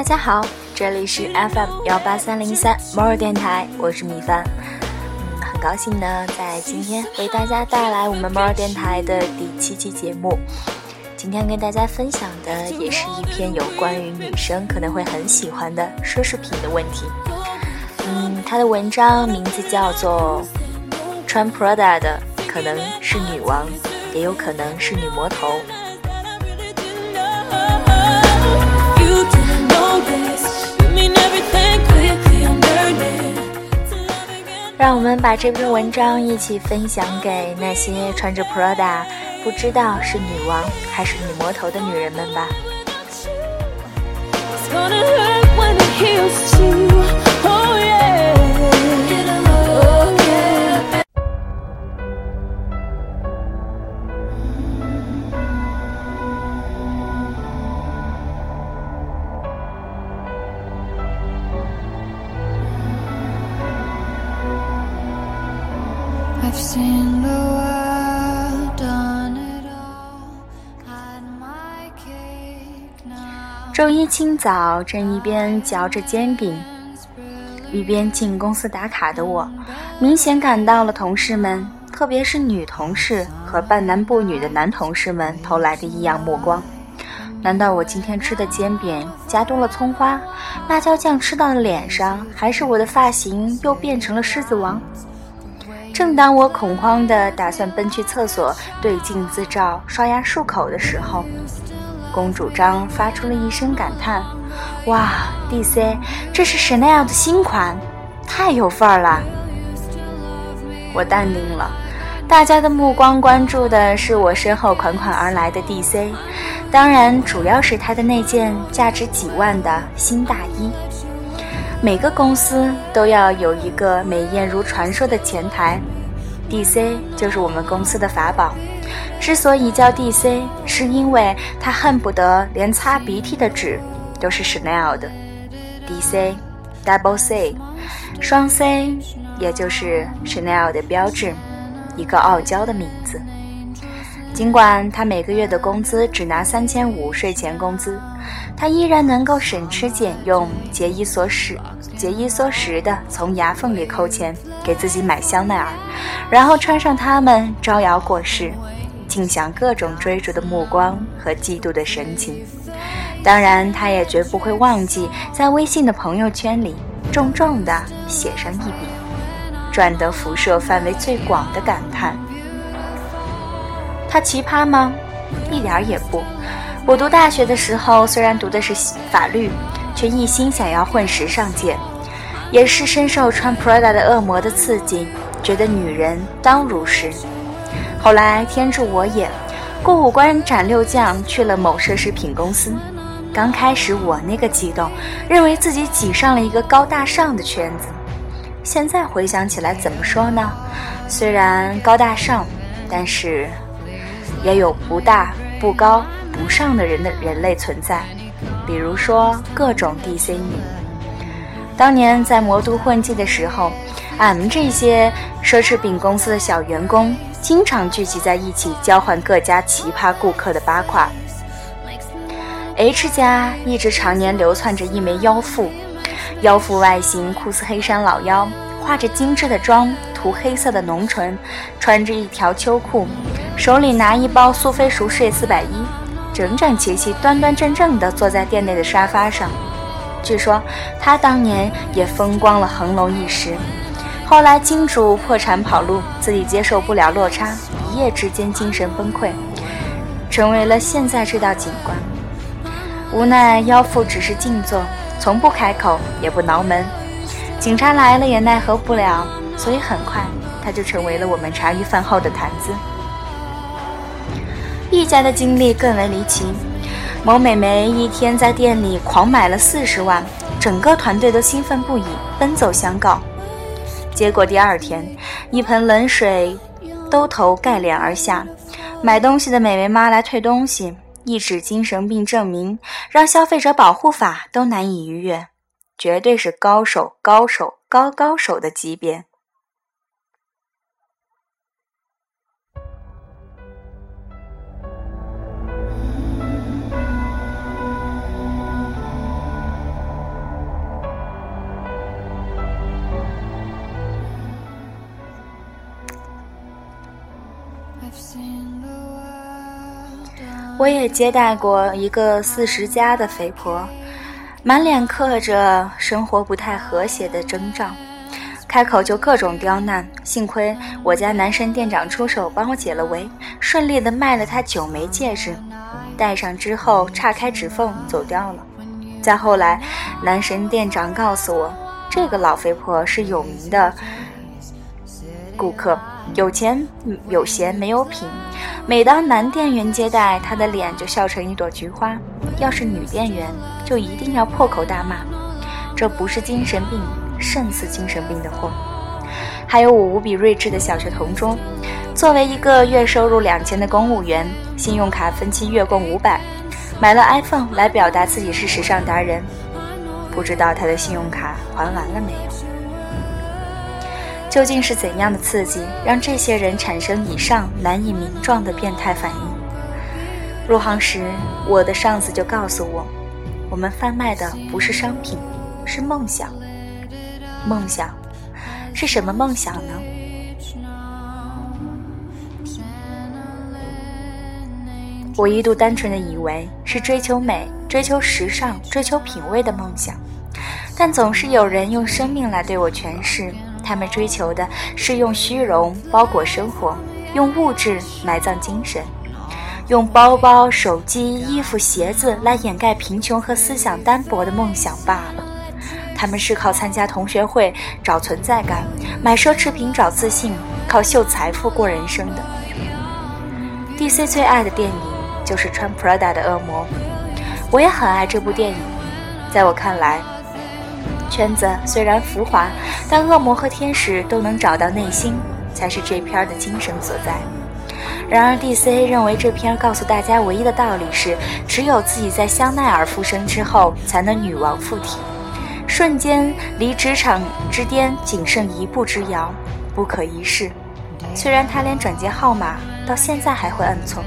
大家好，这里是 FM 幺八三零三摩尔电台，我是米饭。嗯，很高兴呢，在今天为大家带来我们摩尔电台的第七期节目。今天跟大家分享的也是一篇有关于女生可能会很喜欢的奢侈品的问题。嗯，它的文章名字叫做《穿 Prada 的可能是女王，也有可能是女魔头》。让我们把这篇文章一起分享给那些穿着 Prada 不知道是女王还是女魔头的女人们吧。周一清早，正一边嚼着煎饼，一边进公司打卡的我，明显感到了同事们，特别是女同事和半男不女的男同事们投来的异样目光。难道我今天吃的煎饼加多了葱花，辣椒酱吃到了脸上，还是我的发型又变成了狮子王？正当我恐慌地打算奔去厕所对镜自照、刷牙漱口的时候，公主张发出了一声感叹：“哇，D.C，这是 Chanel 的新款，太有范儿了。”我淡定了。大家的目光关注的是我身后款款而来的 D.C，当然主要是他的那件价值几万的新大衣。每个公司都要有一个美艳如传说的前台，D.C 就是我们公司的法宝。之所以叫 D.C，是因为他恨不得连擦鼻涕的纸都是 Chanel 的。D.C Double C 双 C，也就是 Chanel 的标志，一个傲娇的名字。尽管他每个月的工资只拿三千五税前工资，他依然能够省吃俭用、节衣缩食、节衣缩食的从牙缝里抠钱给自己买香奈儿，然后穿上它们招摇过市。尽享各种追逐的目光和嫉妒的神情，当然，他也绝不会忘记在微信的朋友圈里重重地写上一笔，赚得辐射范围最广的感叹。他奇葩吗？一点也不。我读大学的时候，虽然读的是法律，却一心想要混时尚界，也是深受穿 Prada 的恶魔的刺激，觉得女人当如是。后来天助我也，过五关斩六将去了某奢侈品公司。刚开始我那个激动，认为自己挤上了一个高大上的圈子。现在回想起来，怎么说呢？虽然高大上，但是也有不大、不高、不上的人的人类存在。比如说各种 DC 女。当年在魔都混迹的时候，俺们这些奢侈品公司的小员工。经常聚集在一起交换各家奇葩顾客的八卦。H 家一直常年流窜着一枚妖妇，妖妇外形酷似黑山老妖，化着精致的妆，涂黑色的浓唇，穿着一条秋裤，手里拿一包苏菲熟睡四百一，整整齐齐、端端正正地坐在店内的沙发上。据说他当年也风光了恒隆一时。后来金主破产跑路，自己接受不了落差，一夜之间精神崩溃，成为了现在这道景观。无奈妖妇只是静坐，从不开口，也不挠门。警察来了也奈何不了，所以很快他就成为了我们茶余饭后的谈资。一家的经历更为离奇，某美眉一天在店里狂买了四十万，整个团队都兴奋不已，奔走相告。结果第二天，一盆冷水兜头盖脸而下，买东西的美眉妈来退东西，一纸精神病证明，让消费者保护法都难以逾越，绝对是高手、高手、高高手的级别。我也接待过一个四十加的肥婆满脸刻着生活不太和谐的征兆开口就各种刁难幸亏我家男神店长出手帮我解了围顺利的卖了他九枚戒指戴上之后岔开指缝走掉了。再后来男神店长告诉我这个老肥婆是有名的顾客，有钱有闲没有品。每当男店员接待，他的脸就笑成一朵菊花；要是女店员，就一定要破口大骂。这不是精神病，胜似精神病的货。还有我无比睿智的小学同桌，作为一个月收入两千的公务员，信用卡分期月供五百。买了 iPhone 来表达自己是时尚达人，不知道他的信用卡还完了没有？究竟是怎样的刺激让这些人产生以上难以名状的变态反应？入行时，我的上司就告诉我，我们贩卖的不是商品，是梦想。梦想是什么梦想呢？我一度单纯的以为是追求美、追求时尚、追求品味的梦想，但总是有人用生命来对我诠释，他们追求的是用虚荣包裹生活，用物质埋葬精神，用包包、手机、衣服、鞋子来掩盖贫穷和思想单薄的梦想罢了。他们是靠参加同学会找存在感，买奢侈品找自信，靠秀财富过人生的。DC 最爱的电影。就是穿 Prada 的恶魔，我也很爱这部电影。在我看来，圈子虽然浮华，但恶魔和天使都能找到内心，才是这片的精神所在。然而，DC 认为这片告诉大家唯一的道理是：只有自己在香奈儿附身之后，才能女王附体，瞬间离职场之巅仅剩一步之遥，不可一世。虽然他连转接号码到现在还会摁错。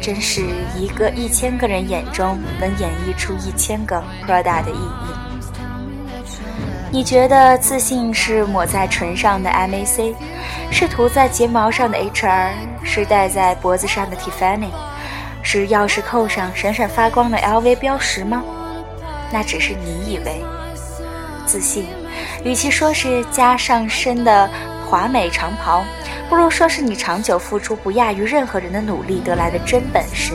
真是一个一千个人眼中能演绎出一千个 Prada 的意义。你觉得自信是抹在唇上的 MAC，是涂在睫毛上的 HR，是戴在脖子上的 Tiffany，是钥匙扣上闪闪发光的 LV 标识吗？那只是你以为。自信，与其说是加上身的华美长袍。不如说是你长久付出不亚于任何人的努力得来的真本事。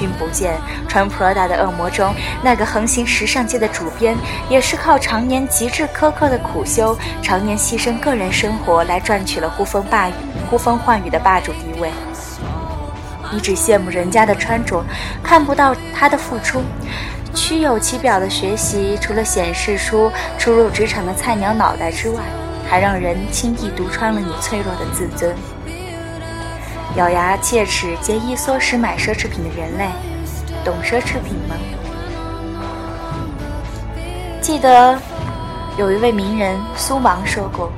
君不见穿 Prada 的恶魔中那个横行时尚界的主编，也是靠常年极致苛刻的苦修，常年牺牲个人生活来赚取了呼风霸雨、呼风唤雨的霸主地位。你只羡慕人家的穿着，看不到他的付出。虚有其表的学习，除了显示出初入职场的菜鸟脑袋之外，还让人轻易读穿了你脆弱的自尊。咬牙切齿、节衣缩食买奢侈品的人类，懂奢侈品吗？记得有一位名人苏芒说过：“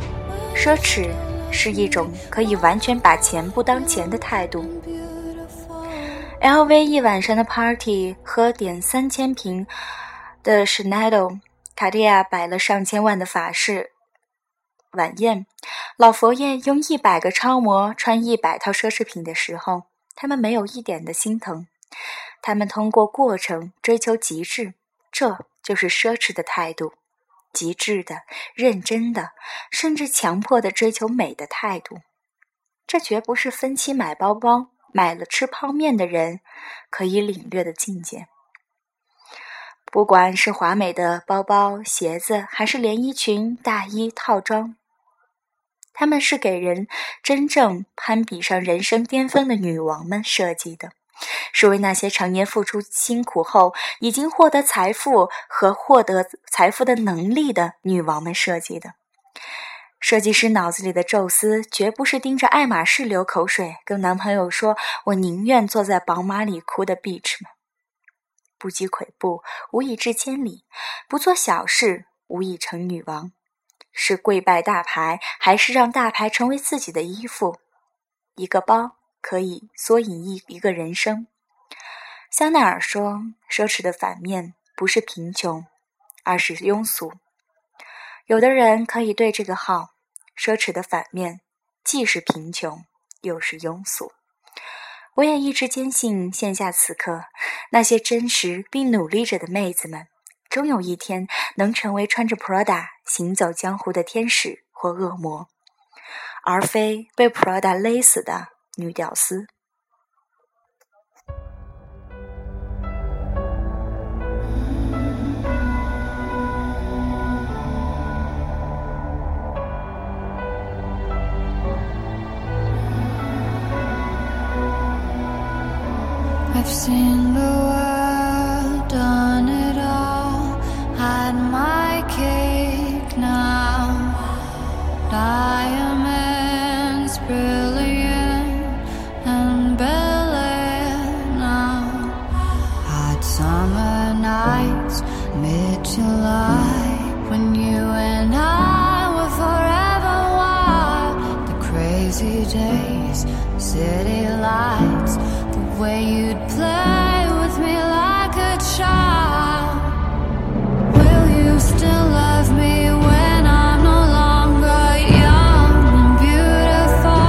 奢侈是一种可以完全把钱不当钱的态度。” LV 一晚上的 party，喝点三千瓶的 Chanel，卡地亚摆了上千万的法式。晚宴，老佛爷用一百个超模穿一百套奢侈品的时候，他们没有一点的心疼。他们通过过程追求极致，这就是奢侈的态度，极致的、认真的，甚至强迫的追求美的态度。这绝不是分期买包包、买了吃泡面的人可以领略的境界。不管是华美的包包、鞋子，还是连衣裙、大衣套装。他们是给人真正攀比上人生巅峰的女王们设计的，是为那些常年付出辛苦后已经获得财富和获得财富的能力的女王们设计的。设计师脑子里的宙斯绝不是盯着爱马仕流口水，跟男朋友说：“我宁愿坐在宝马里哭的 bitch 们。”不积跬步，无以至千里；不做小事，无以成女王。是跪拜大牌，还是让大牌成为自己的衣服？一个包可以缩影一一个人生。香奈儿说：“奢侈的反面不是贫穷，而是庸俗。”有的人可以对这个号：“奢侈的反面既是贫穷，又是庸俗。”我也一直坚信，线下此刻那些真实并努力着的妹子们，终有一天能成为穿着 Prada 行走江湖的天使或恶魔，而非被 Prada 勒死的女屌丝。I've seen the world, crazy days, city lights the way you'd play with me like a child. Will you still love me when I'm no longer young and beautiful?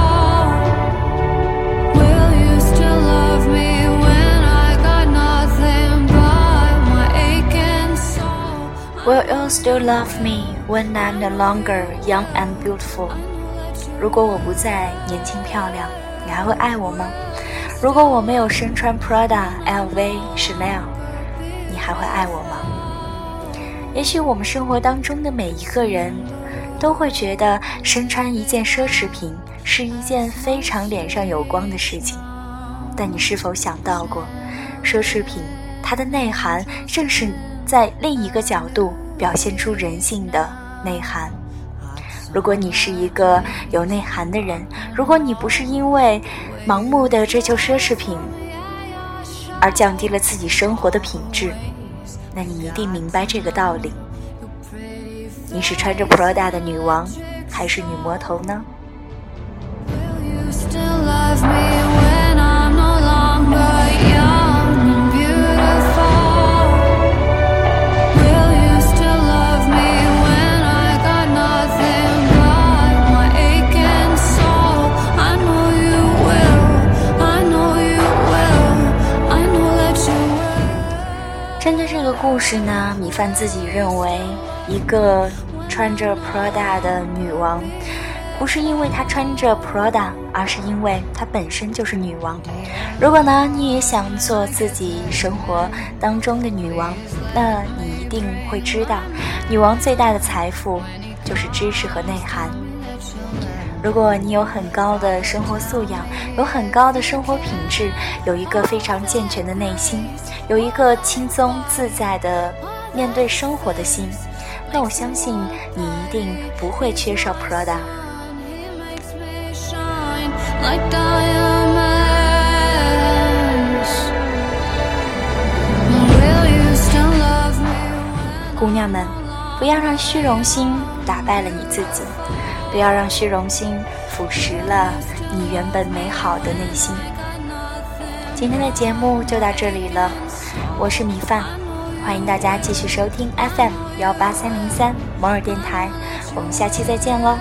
Will you still love me when I got nothing but my aching soul? Will you still love me when I'm no longer young and beautiful? 如果我不再年轻漂亮，你还会爱我吗？如果我没有身穿 Prada、LV、Chanel，你还会爱我吗？也许我们生活当中的每一个人，都会觉得身穿一件奢侈品是一件非常脸上有光的事情。但你是否想到过，奢侈品它的内涵正是在另一个角度表现出人性的内涵？如果你是一个有内涵的人，如果你不是因为盲目的追求奢侈品而降低了自己生活的品质，那你一定明白这个道理。你是穿着 Prada 的女王，还是女魔头呢？是呢，米饭自己认为，一个穿着 Prada 的女王，不是因为她穿着 Prada，而是因为她本身就是女王。如果呢，你也想做自己生活当中的女王，那你一定会知道，女王最大的财富就是知识和内涵。如果你有很高的生活素养，有很高的生活品质，有一个非常健全的内心，有一个轻松自在的面对生活的心，那我相信你一定不会缺少 Prada。姑娘们，不要让虚荣心打败了你自己。不要让虚荣心腐蚀了你原本美好的内心。今天的节目就到这里了，我是米饭，欢迎大家继续收听 FM 幺八三零三摩尔电台，我们下期再见喽。